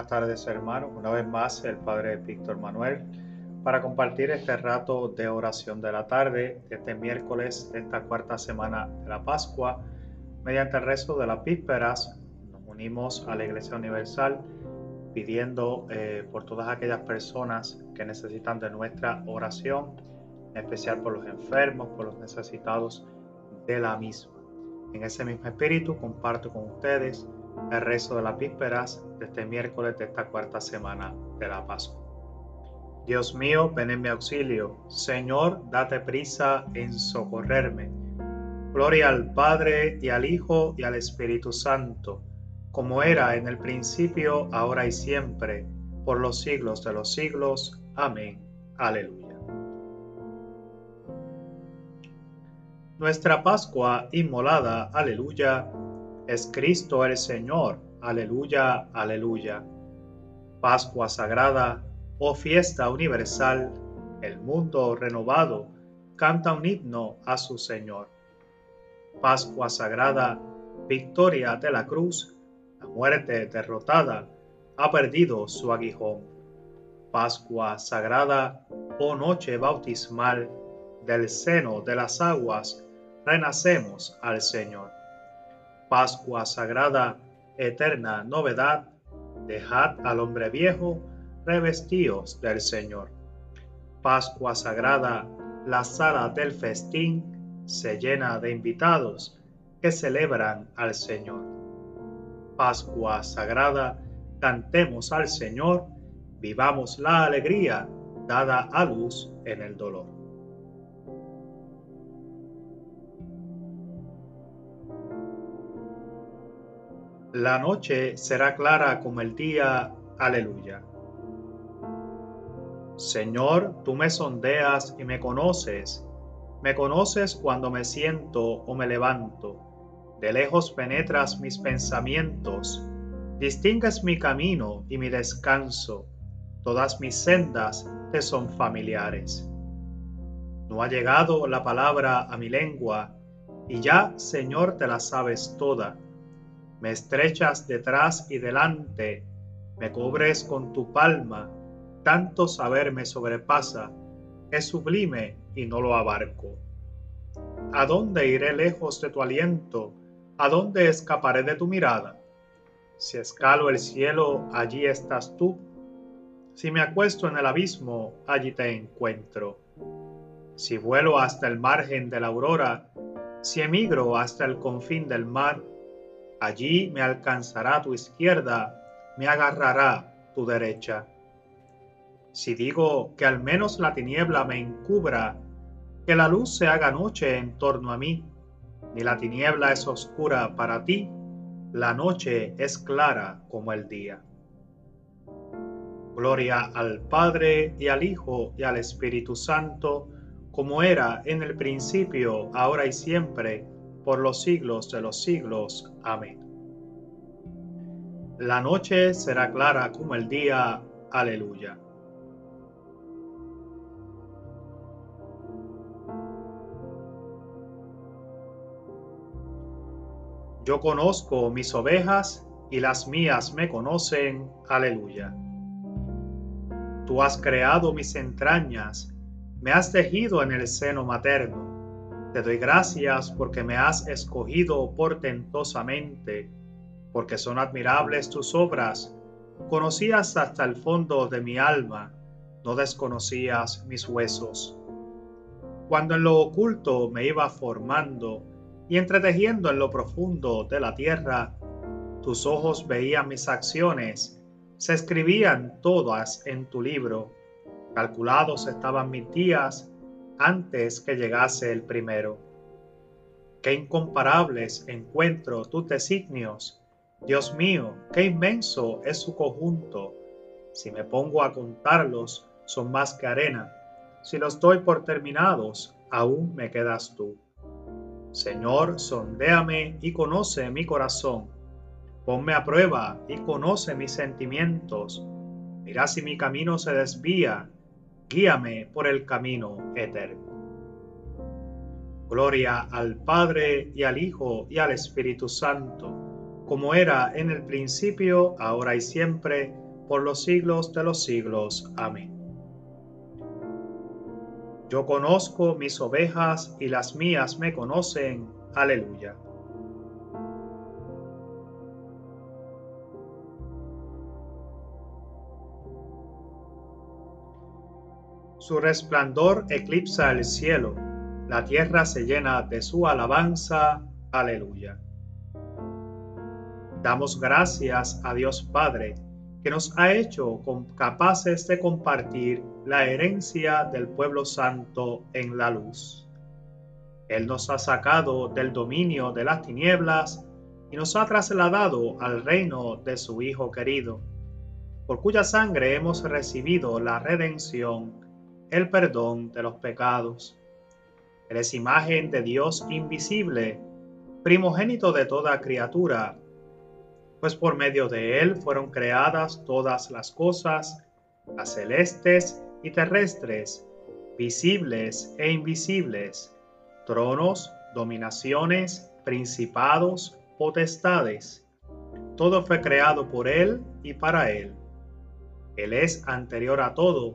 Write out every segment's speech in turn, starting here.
Buenas tardes hermanos, una vez más el Padre Víctor Manuel para compartir este rato de oración de la tarde, este miércoles de esta cuarta semana de la Pascua. Mediante el rezo de las vísperas nos unimos a la Iglesia Universal pidiendo eh, por todas aquellas personas que necesitan de nuestra oración, en especial por los enfermos, por los necesitados de la misma. En ese mismo espíritu comparto con ustedes el rezo de las vísperas de este miércoles de esta cuarta semana de la Pascua. Dios mío, ven en mi auxilio. Señor, date prisa en socorrerme. Gloria al Padre y al Hijo y al Espíritu Santo, como era en el principio, ahora y siempre, por los siglos de los siglos. Amén. Aleluya. Nuestra Pascua inmolada, aleluya, es Cristo el Señor. Aleluya, aleluya. Pascua sagrada, oh fiesta universal, el mundo renovado canta un himno a su Señor. Pascua sagrada, victoria de la cruz, la muerte derrotada ha perdido su aguijón. Pascua sagrada, oh noche bautismal, del seno de las aguas renacemos al Señor. Pascua sagrada, eterna novedad, dejad al hombre viejo, revestíos del Señor. Pascua sagrada, la sala del festín se llena de invitados que celebran al Señor. Pascua sagrada, cantemos al Señor, vivamos la alegría dada a luz en el dolor. La noche será clara como el día. Aleluya. Señor, tú me sondeas y me conoces. Me conoces cuando me siento o me levanto. De lejos penetras mis pensamientos. Distingues mi camino y mi descanso. Todas mis sendas te son familiares. No ha llegado la palabra a mi lengua, y ya, Señor, te la sabes toda me estrechas detrás y delante, me cubres con tu palma, tanto saber me sobrepasa, es sublime y no lo abarco. ¿A dónde iré lejos de tu aliento? ¿A dónde escaparé de tu mirada? Si escalo el cielo, allí estás tú. Si me acuesto en el abismo, allí te encuentro. Si vuelo hasta el margen de la aurora, si emigro hasta el confín del mar, Allí me alcanzará tu izquierda, me agarrará tu derecha. Si digo que al menos la tiniebla me encubra, que la luz se haga noche en torno a mí, ni la tiniebla es oscura para ti, la noche es clara como el día. Gloria al Padre y al Hijo y al Espíritu Santo, como era en el principio, ahora y siempre, por los siglos de los siglos. Amén. La noche será clara como el día. Aleluya. Yo conozco mis ovejas y las mías me conocen. Aleluya. Tú has creado mis entrañas, me has tejido en el seno materno te doy gracias porque me has escogido portentosamente, porque son admirables tus obras. Conocías hasta el fondo de mi alma, no desconocías mis huesos. Cuando en lo oculto me iba formando y entretejiendo en lo profundo de la tierra, tus ojos veían mis acciones, se escribían todas en tu libro. Calculados estaban mis días antes que llegase el primero. Qué incomparables encuentro tus designios. Dios mío, qué inmenso es su conjunto. Si me pongo a contarlos, son más que arena. Si los doy por terminados, aún me quedas tú. Señor, sondéame y conoce mi corazón. Ponme a prueba y conoce mis sentimientos. Mira si mi camino se desvía guíame por el camino eterno. Gloria al Padre y al Hijo y al Espíritu Santo, como era en el principio, ahora y siempre, por los siglos de los siglos. Amén. Yo conozco mis ovejas y las mías me conocen. Aleluya. Su resplandor eclipsa el cielo, la tierra se llena de su alabanza. Aleluya. Damos gracias a Dios Padre, que nos ha hecho capaces de compartir la herencia del pueblo santo en la luz. Él nos ha sacado del dominio de las tinieblas y nos ha trasladado al reino de su Hijo querido, por cuya sangre hemos recibido la redención, el perdón de los pecados. Él es imagen de Dios invisible, primogénito de toda criatura pues por medio de él fueron creadas todas las cosas, las celestes y terrestres, visibles e invisibles, tronos, dominaciones, principados, potestades. Todo fue creado por él y para él. Él es anterior a todo,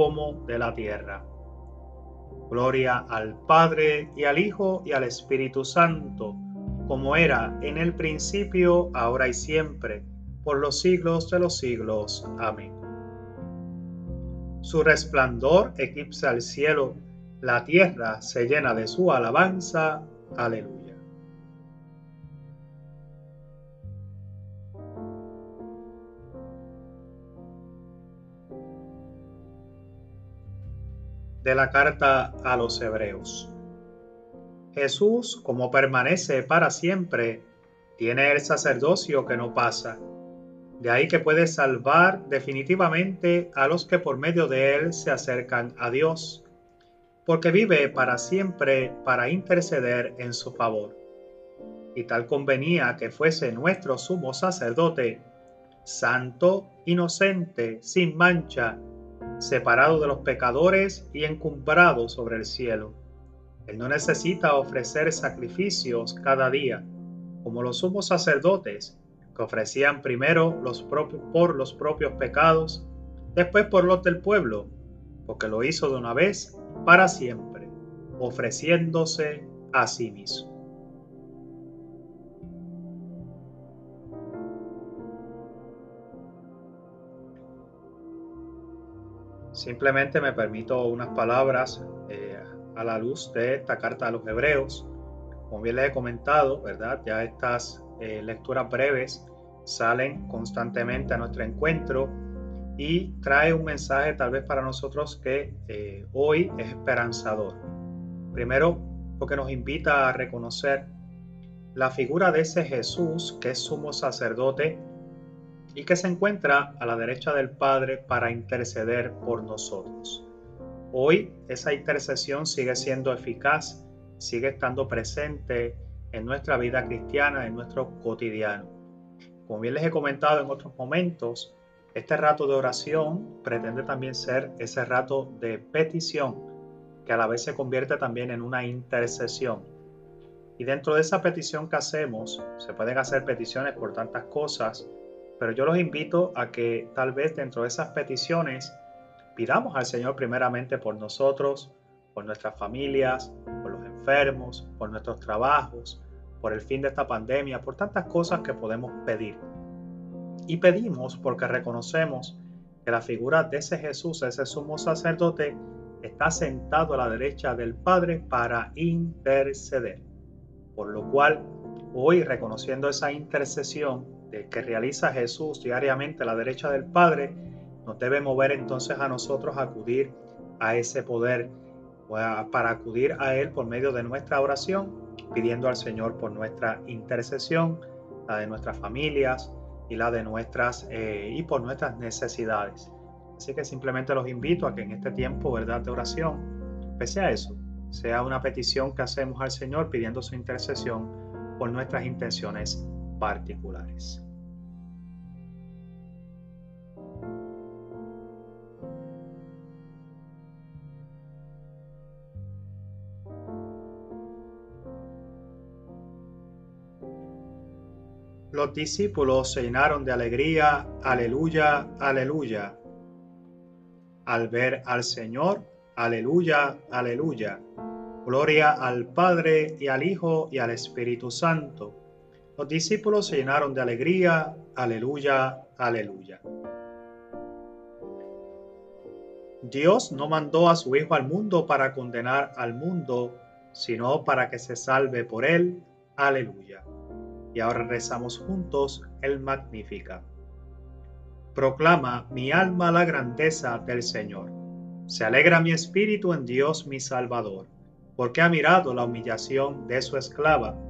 como de la tierra. Gloria al Padre y al Hijo y al Espíritu Santo como era en el principio, ahora y siempre, por los siglos de los siglos. Amén. Su resplandor eclipsa el cielo, la tierra se llena de su alabanza. Aleluya. De la carta a los Hebreos. Jesús, como permanece para siempre, tiene el sacerdocio que no pasa. De ahí que puede salvar definitivamente a los que por medio de él se acercan a Dios, porque vive para siempre para interceder en su favor. Y tal convenía que fuese nuestro sumo sacerdote, santo, inocente, sin mancha, separado de los pecadores y encumbrado sobre el cielo él no necesita ofrecer sacrificios cada día, como los sumos sacerdotes, que ofrecían primero los propios, por los propios pecados, después por los del pueblo, porque lo hizo de una vez para siempre, ofreciéndose a sí mismo. Simplemente me permito unas palabras eh, a la luz de esta carta a los hebreos. Como bien les he comentado, ¿verdad? Ya estas eh, lecturas breves salen constantemente a nuestro encuentro y trae un mensaje tal vez para nosotros que eh, hoy es esperanzador. Primero, porque nos invita a reconocer la figura de ese Jesús que es sumo sacerdote y que se encuentra a la derecha del Padre para interceder por nosotros. Hoy esa intercesión sigue siendo eficaz, sigue estando presente en nuestra vida cristiana, en nuestro cotidiano. Como bien les he comentado en otros momentos, este rato de oración pretende también ser ese rato de petición, que a la vez se convierte también en una intercesión. Y dentro de esa petición que hacemos, se pueden hacer peticiones por tantas cosas, pero yo los invito a que tal vez dentro de esas peticiones pidamos al Señor primeramente por nosotros, por nuestras familias, por los enfermos, por nuestros trabajos, por el fin de esta pandemia, por tantas cosas que podemos pedir. Y pedimos porque reconocemos que la figura de ese Jesús, ese sumo sacerdote, está sentado a la derecha del Padre para interceder. Por lo cual, hoy reconociendo esa intercesión que realiza Jesús diariamente a la derecha del Padre, nos debe mover entonces a nosotros a acudir a ese poder, para acudir a Él por medio de nuestra oración, pidiendo al Señor por nuestra intercesión, la de nuestras familias y la de nuestras eh, y por nuestras necesidades. Así que simplemente los invito a que en este tiempo, ¿verdad?, de oración, pese a eso, sea una petición que hacemos al Señor pidiendo su intercesión por nuestras intenciones particulares. Los discípulos se llenaron de alegría, aleluya, aleluya, al ver al Señor, aleluya, aleluya. Gloria al Padre y al Hijo y al Espíritu Santo. Los discípulos se llenaron de alegría, aleluya, aleluya. Dios no mandó a su Hijo al mundo para condenar al mundo, sino para que se salve por él, aleluya. Y ahora rezamos juntos el Magnífica. Proclama mi alma la grandeza del Señor. Se alegra mi espíritu en Dios mi Salvador, porque ha mirado la humillación de su esclava.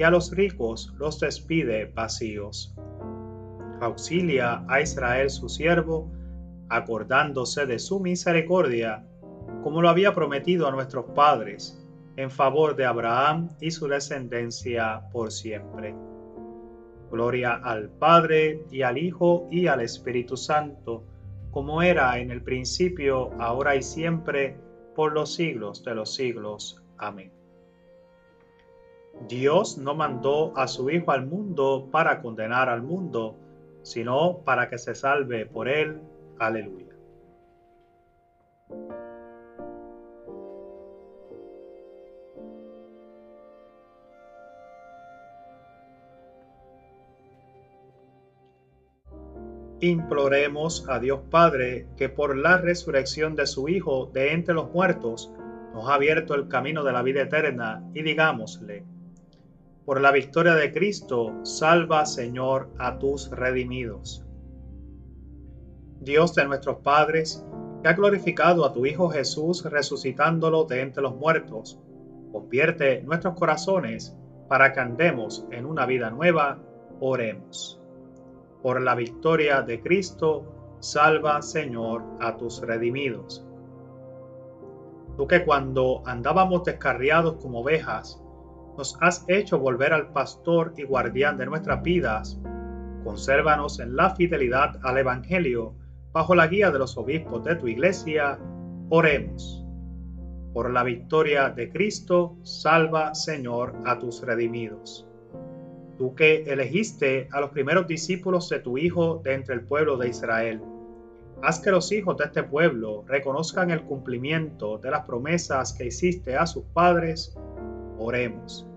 y a los ricos los despide vacíos. Auxilia a Israel su siervo, acordándose de su misericordia, como lo había prometido a nuestros padres en favor de Abraham y su descendencia por siempre. Gloria al Padre y al Hijo y al Espíritu Santo, como era en el principio, ahora y siempre, por los siglos de los siglos. Amén. Dios no mandó a su Hijo al mundo para condenar al mundo, sino para que se salve por él. Aleluya. imploremos a Dios Padre que por la resurrección de su Hijo de entre los muertos nos ha abierto el camino de la vida eterna y digámosle, por la victoria de Cristo, salva Señor a tus redimidos. Dios de nuestros padres, que ha glorificado a tu Hijo Jesús resucitándolo de entre los muertos, convierte nuestros corazones para que andemos en una vida nueva, oremos por la victoria de Cristo, salva, Señor, a tus redimidos. Tú que cuando andábamos descarriados como ovejas, nos has hecho volver al pastor y guardián de nuestras vidas, consérvanos en la fidelidad al Evangelio, bajo la guía de los obispos de tu iglesia, oremos. Por la victoria de Cristo, salva, Señor, a tus redimidos tú que elegiste a los primeros discípulos de tu Hijo de entre el pueblo de Israel. Haz que los hijos de este pueblo reconozcan el cumplimiento de las promesas que hiciste a sus padres. Oremos.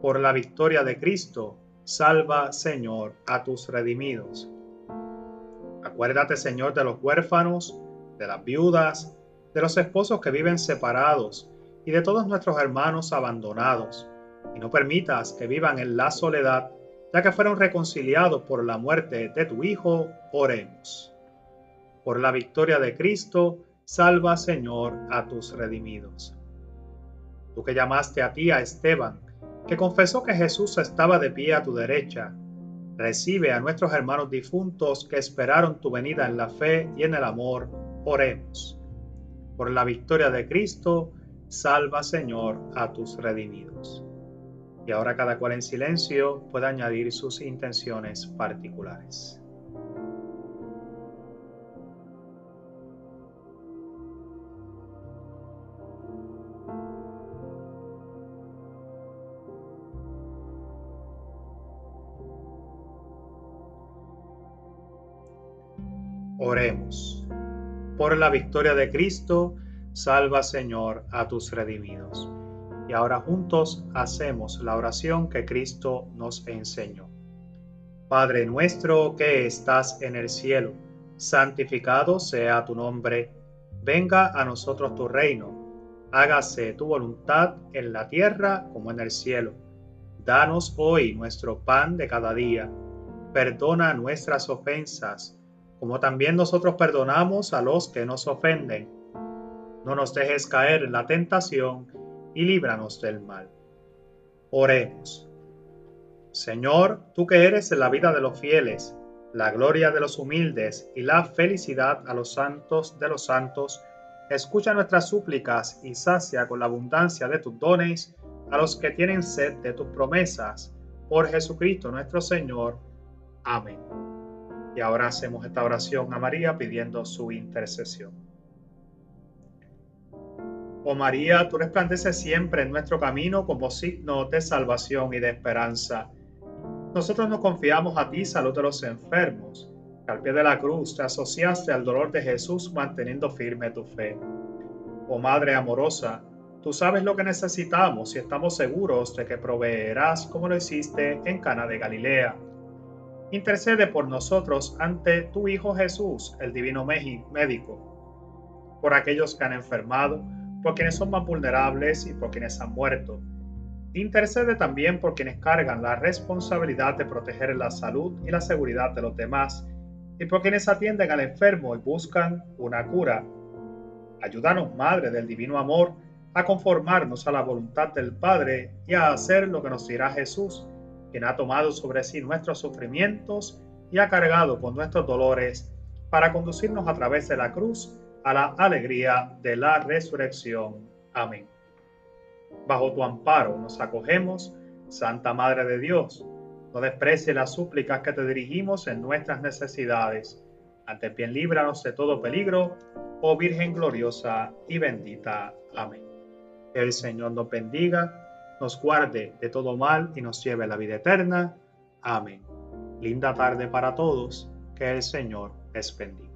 Por la victoria de Cristo, salva, Señor, a tus redimidos. Acuérdate, Señor, de los huérfanos, de las viudas, de los esposos que viven separados y de todos nuestros hermanos abandonados y no permitas que vivan en la soledad, ya que fueron reconciliados por la muerte de tu Hijo, oremos. Por la victoria de Cristo, salva, Señor, a tus redimidos. Tú que llamaste a ti a Esteban, confesó que Jesús estaba de pie a tu derecha, recibe a nuestros hermanos difuntos que esperaron tu venida en la fe y en el amor, oremos. Por la victoria de Cristo, salva, Señor, a tus redimidos y ahora cada cual en silencio puede añadir sus intenciones particulares. Oremos. Por la victoria de Cristo, salva Señor a tus redimidos y ahora juntos hacemos la oración que Cristo nos enseñó. Padre nuestro que estás en el cielo, santificado sea tu nombre, venga a nosotros tu reino, hágase tu voluntad en la tierra como en el cielo. Danos hoy nuestro pan de cada día, perdona nuestras ofensas, como también nosotros perdonamos a los que nos ofenden. No nos dejes caer en la tentación y líbranos del mal. Oremos. Señor, tú que eres la vida de los fieles, la gloria de los humildes y la felicidad a los santos de los santos, escucha nuestras súplicas y sacia con la abundancia de tus dones a los que tienen sed de tus promesas. Por Jesucristo nuestro Señor. Amén. Y ahora hacemos esta oración a María pidiendo su intercesión. Oh María, tú resplandeces siempre en nuestro camino como signo de salvación y de esperanza nosotros nos confiamos a ti, salud de los enfermos, que al pie de la cruz te asociaste al dolor de Jesús manteniendo firme tu fe. Oh Madre amorosa, tú sabes lo que necesitamos y estamos seguros de que proveerás como lo hiciste en Cana de Galilea. Intercede por nosotros ante tu Hijo Jesús, el Divino Médico, por aquellos que han enfermado, por quienes son más vulnerables y por quienes han muerto Intercede también por quienes cargan la responsabilidad de proteger la salud y la seguridad de los demás y por quienes atienden al enfermo y buscan una cura. Ayúdanos, Madre del Divino Amor, a conformarnos a la voluntad del Padre y a hacer lo que nos dirá Jesús, quien ha tomado sobre sí nuestros sufrimientos y ha cargado con nuestros dolores para conducirnos a través de la cruz a la alegría de la resurrección. Amén. Bajo tu amparo nos acogemos, Santa Madre de Dios. No desprecie las súplicas que te dirigimos en nuestras necesidades. Ante bien líbranos de todo peligro, oh Virgen gloriosa y bendita. Amén. Que el Señor nos bendiga, nos guarde de todo mal y nos lleve a la vida eterna. Amén. Linda tarde para todos. Que el Señor les bendiga.